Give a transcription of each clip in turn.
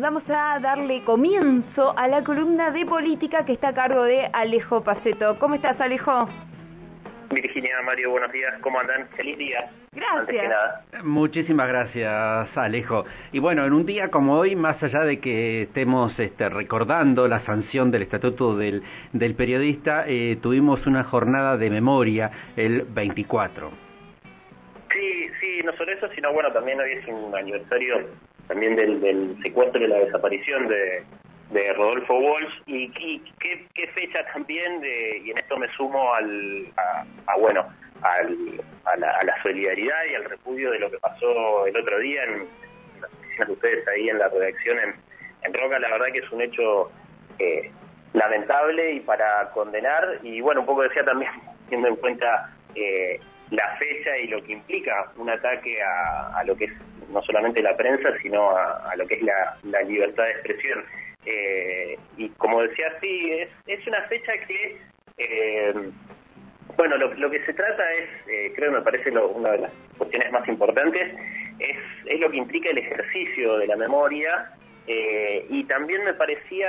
y vamos a darle comienzo a la columna de política que está a cargo de Alejo Paceto. ¿Cómo estás, Alejo? Virginia, Mario, buenos días. ¿Cómo andan? Feliz día. Gracias. Muchísimas gracias, Alejo. Y bueno, en un día como hoy, más allá de que estemos este, recordando la sanción del Estatuto del, del Periodista, eh, tuvimos una jornada de memoria el 24. Sí, sí, no solo eso, sino bueno, también hoy es un aniversario también del, del secuestro y la desaparición de, Rodolfo Walsh. Y, qué, fecha también de, y en esto me sumo al a, bueno al, a, la, solidaridad y al repudio de lo que pasó el otro día en, las oficinas de ustedes ahí en la redacción en, en Roca la verdad que es un hecho eh, lamentable y para condenar. Y bueno un poco decía también teniendo en cuenta eh, la fecha y lo que implica un ataque a, a, lo que es no solamente la prensa sino a, a lo que es la, la libertad de expresión. Eh, y como decía, sí, es, es una fecha que, eh, bueno, lo, que se trata es, eh, creo me parece una de las cuestiones más importantes, es, es lo que implica el ejercicio de la memoria y también me parecía,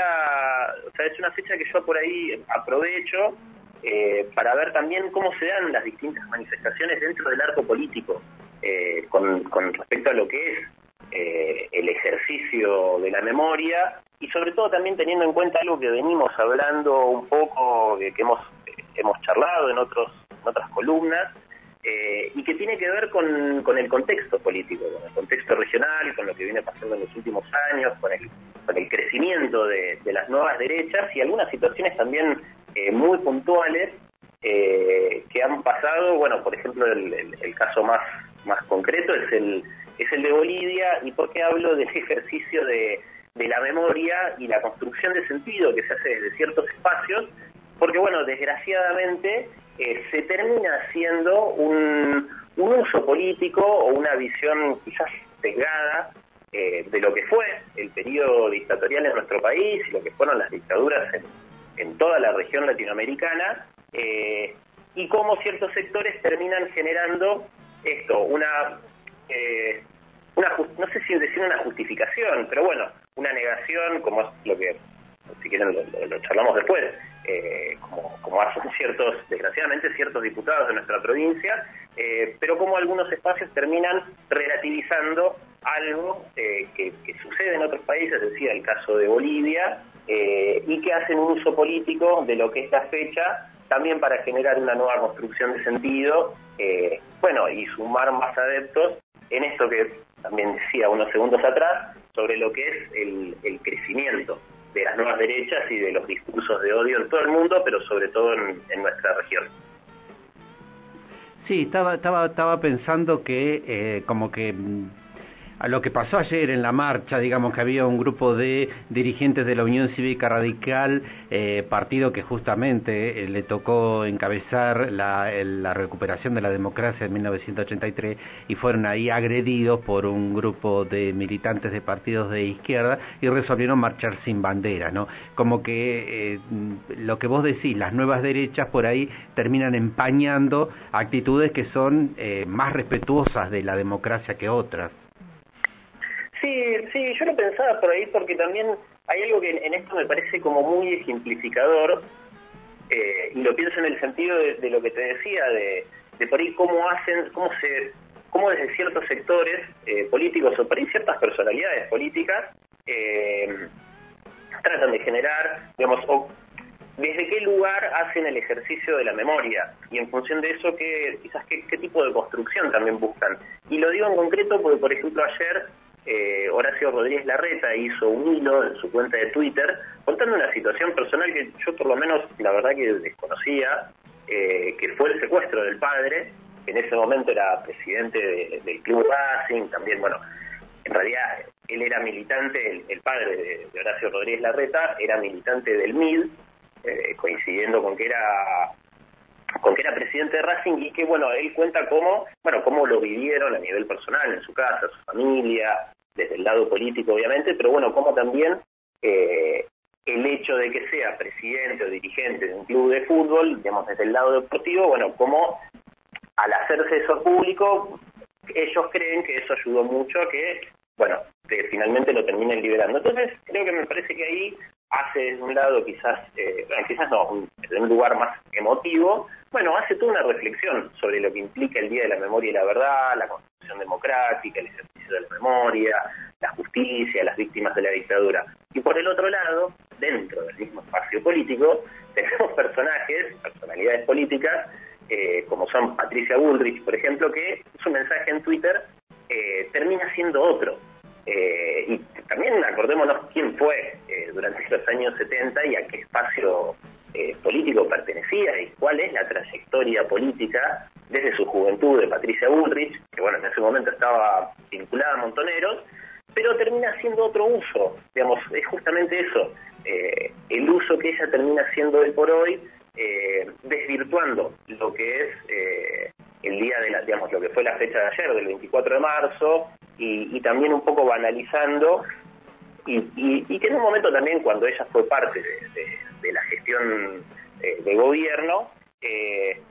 o sea, es una fecha que yo por ahí aprovecho para ver también cómo se dan las distintas manifestaciones dentro del arco político con, con respecto a lo que es el ejercicio de la memoria y sobre todo también teniendo en cuenta algo que venimos hablando un poco, que hemos, hemos charlado en, otros, en otras columnas, eh, y que tiene que ver con, el contexto político, con el contexto regional, con lo que viene pasando en los últimos años, con el, con el crecimiento de, las nuevas derechas y algunas situaciones también eh, muy puntuales eh, que han pasado, bueno, por ejemplo, el, el, caso más, más concreto es el, es el de Bolivia, y por qué hablo del ejercicio de de la memoria y la construcción de sentido que se hace desde ciertos espacios, porque bueno, desgraciadamente eh, se termina haciendo un, uso político o una visión quizás sesgada eh, de lo que fue el periodo dictatorial en nuestro país y lo que fueron las dictaduras en, toda la región latinoamericana, eh, y cómo ciertos sectores terminan generando esto, una, una no sé si decir una justificación, pero bueno, una negación, como es lo que, si quieren, lo, charlamos después, eh, como, hacen ciertos, desgraciadamente, ciertos diputados de nuestra provincia, eh, pero como algunos espacios terminan relativizando algo eh, que, sucede en otros países, decía el caso de Bolivia, y que hacen un uso político de lo que es la fecha, también para generar una nueva construcción de sentido, bueno, y sumar más adeptos en esto que también decía unos segundos atrás, sobre lo que es el, crecimiento de las nuevas derechas y de los discursos de odio en todo el mundo, pero sobre todo en, nuestra región. Sí, estaba, estaba, estaba pensando que eh, como que mm, a lo que pasó ayer en la marcha, digamos que había un grupo de dirigentes de la Unión Cívica Radical, eh, partido que justamente eh, le tocó encabezar la, recuperación de la democracia en 1983 y fueron ahí agredidos por un grupo de militantes de partidos de izquierda y resolvieron marchar sin bandera, ¿no? Como que eh, lo que vos decís, las nuevas derechas por ahí terminan empañando actitudes que son más respetuosas de la democracia que otras. Sí, yo lo pensaba por ahí porque también hay algo que en esto me parece como muy ejemplificador eh, y lo pienso en el sentido de, lo que te decía, de, por ahí cómo hacen, cómo se, cómo desde ciertos sectores eh, políticos o por ahí ciertas personalidades políticas eh, tratan de generar, digamos, o desde qué lugar hacen el ejercicio de la memoria y en función de eso qué, quizás qué tipo de construcción también buscan. Y lo digo en concreto porque, por ejemplo, ayer eh, Horacio Rodríguez Larreta hizo un hilo en su cuenta de Twitter contando una situación personal que yo por lo menos la verdad que desconocía, eh, que fue el secuestro del padre, que en ese momento era presidente del Club Racing, también, bueno, en realidad él era militante, el, padre de, Horacio Rodríguez Larreta era militante del MID, eh, coincidiendo con que era con que era presidente de Racing y que, bueno, él cuenta cómo, bueno, cómo lo vivieron a nivel personal, en su casa, su familia, desde el lado político, obviamente, pero bueno, cómo también eh, el hecho de que sea presidente o dirigente de un club de fútbol, digamos, desde el lado deportivo, bueno, cómo al hacerse eso público, ellos creen que eso ayudó mucho a que bueno, que finalmente lo terminen liberando. Entonces, creo que me parece que ahí hace de un lado quizás, eh, quizás no, en un lugar más emotivo, bueno, hace toda una reflexión sobre lo que implica el Día de la Memoria y la Verdad, la Constitución Democrática, el ejercicio de la memoria, la justicia, las víctimas de la dictadura. Y por el otro lado, dentro del mismo espacio político, tenemos personajes, personalidades políticas, eh, como son Patricia Bullrich, por ejemplo, que su mensaje en Twitter eh, termina siendo otro. Eh, y también acordémonos quién fue durante los años 70 y a qué espacio político pertenecía y cuál es la trayectoria política desde su juventud de Patricia Bullrich, que bueno, en ese momento estaba vinculada a Montoneros, pero termina haciendo otro uso, digamos, es justamente eso, el uso que ella termina haciendo hoy por hoy eh, desvirtuando lo que es eh, el día de la, digamos, lo que fue la fecha de ayer, del 24 de marzo, y, también un poco banalizando, y, que en un momento también cuando ella fue parte de, la gestión eh, de gobierno,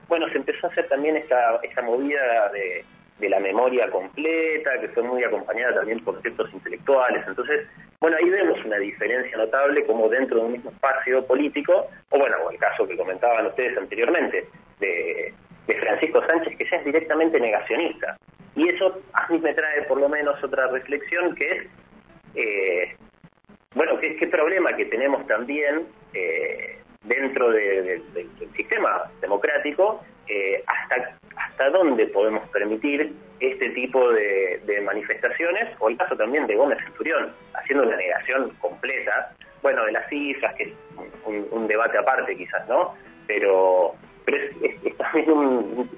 bueno, se empezó a hacer también esta, esta movida de, de la memoria completa, que fue muy acompañada también por ciertos intelectuales. Entonces, bueno, ahí vemos una diferencia notable como dentro de un mismo espacio político, o bueno, el caso que comentaban ustedes anteriormente, de, Francisco Sánchez, que ya es directamente negacionista. Y eso a mí me trae por lo menos otra reflexión que es, eh, bueno, qué, qué problema que tenemos también eh, dentro del sistema democrático, eh, hasta, hasta dónde podemos permitir este tipo de, manifestaciones, o el caso también de Gómez Centurión, haciendo una negación completa, bueno, de las cifras, que es un, debate aparte quizás, ¿no? Pero, pero es, también un,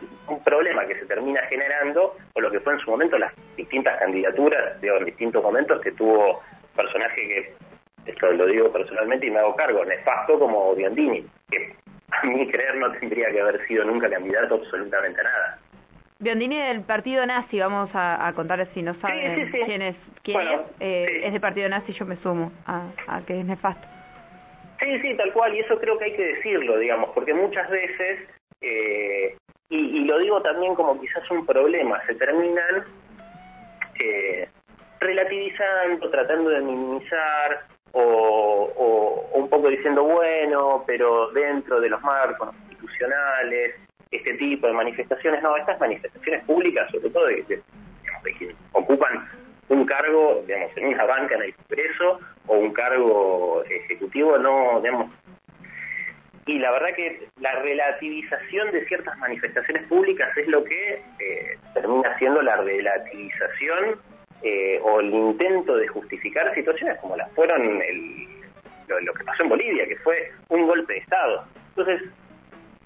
problema que se termina generando por lo que fue en su momento las distintas candidaturas, digo, en distintos momentos que tuvo personaje que esto lo digo personalmente y me hago cargo, nefasto como Biondini, que a mi creer no tendría que haber sido nunca candidato absolutamente a nada. Biondini del partido nazi, vamos a, contarles si no saben quién es, quién es, eh, es del partido nazi, yo me sumo a, que es nefasto. Sí, sí, tal cual, y eso creo que hay que decirlo, digamos, porque muchas veces, eh, y, lo digo también como quizás un problema, se terminan eh, relativizando, tratando de minimizar, o, un poco diciendo, bueno, pero dentro de los marcos institucionales, este tipo de manifestaciones, no, estas manifestaciones públicas, sobre todo de, de, quienes ocupan un cargo, digamos, en una banca en el Congreso o un cargo ejecutivo, no, digamos, y la verdad que la relativización de ciertas manifestaciones públicas es lo que eh, termina siendo la relativización eh, o el intento de justificar situaciones como las fueron el, lo, que pasó en Bolivia, que fue un golpe de Estado. Entonces,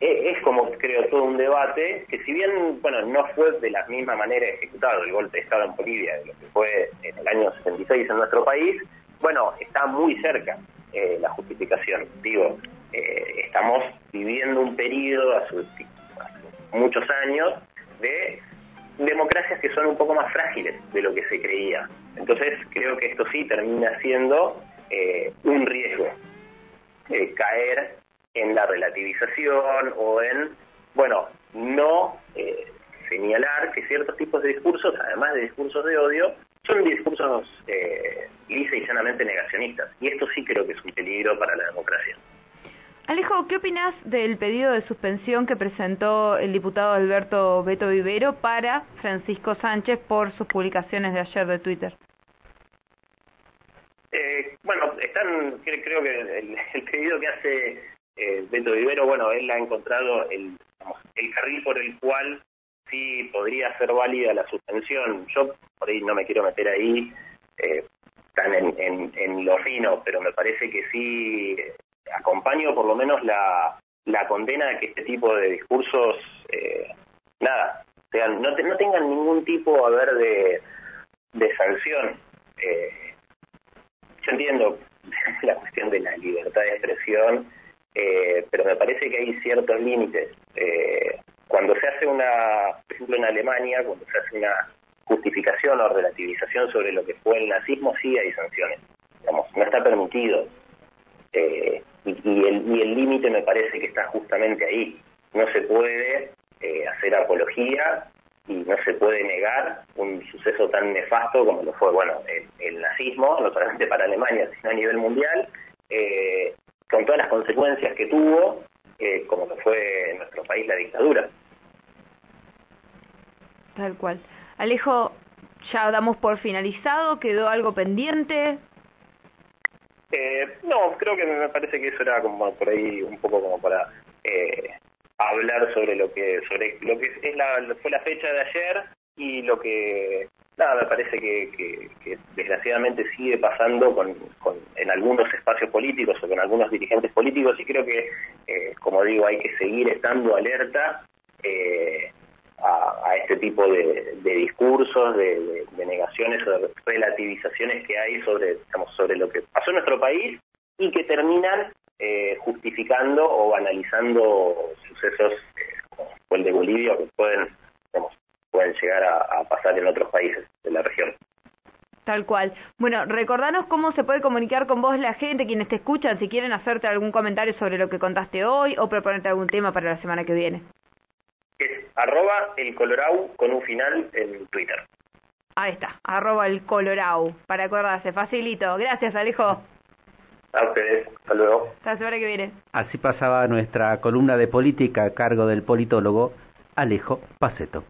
e, es como creo todo un debate que si bien, bueno, no fue de la misma manera ejecutado el golpe de Estado en Bolivia de lo que fue en el año 76 en nuestro país, bueno, está muy cerca eh, la justificación. Digo, eh, estamos viviendo un periodo hace muchos años de democracias que son un poco más frágiles de lo que se creía. Entonces creo que esto sí termina siendo eh, un riesgo, eh, caer en la relativización o en, bueno, no eh, señalar que ciertos tipos de discursos, además de discursos de odio, son discursos lisa y llanamente negacionistas. Y esto sí creo que es un peligro para la democracia. Alejo, ¿qué opinas del pedido de suspensión que presentó el diputado Alberto Beto Vivero para Francisco Sánchez por sus publicaciones de ayer de Twitter? Eh, bueno, están, creo que el, pedido que hace eh, Beto Vivero, bueno, él ha encontrado el, el carril por el cual sí podría ser válida la suspensión. Yo por ahí no me quiero meter ahí eh, tan en, en, en lo fino, pero me parece que sí acompaño por lo menos la, la condena de que este tipo de discursos, eh, nada, sean, no, no tengan ningún tipo a ver de, de sanción. Eh, yo entiendo la cuestión de la libertad de expresión, eh, pero me parece que hay ciertos límites. cuando se hace una, por ejemplo en Alemania, cuando se hace una justificación o relativización sobre lo que fue el nazismo, sí hay sanciones. Digamos, no está permitido. Eh, y, el límite me parece que está justamente ahí. No se puede eh, hacer apología y no se puede negar un suceso tan nefasto como lo fue, bueno, el, nazismo, no solamente para Alemania, sino a nivel mundial, eh, con todas las consecuencias que tuvo, eh, como que fue en nuestro país la dictadura. Tal cual. Alejo, ya damos por finalizado, quedó algo pendiente. Eh, no, creo que me parece que eso era como por ahí un poco como para eh, hablar sobre lo que sobre lo que es la, fue la fecha de ayer y lo que nada me parece que, desgraciadamente sigue pasando con, en algunos espacios políticos o con algunos dirigentes políticos y creo que eh, como digo hay que seguir estando alerta eh, a, este tipo de, discursos, de, negaciones o de relativizaciones que hay sobre, digamos, sobre lo que pasó en nuestro país y que terminan eh, justificando o banalizando sucesos eh, como el de Bolivia que pueden, pueden llegar a, pasar en otros países de la región. Tal cual. Bueno, recordanos cómo se puede comunicar con vos la gente, quienes te escuchan, si quieren hacerte algún comentario sobre lo que contaste hoy o proponerte algún tema para la semana que viene es arroba el colorau con un final en Twitter. Ahí está, arroba el colorau, para acordarse, facilito. Gracias, Alejo. A ustedes, hasta luego. Hasta la semana que viene. Así pasaba nuestra columna de política a cargo del politólogo Alejo Paceto.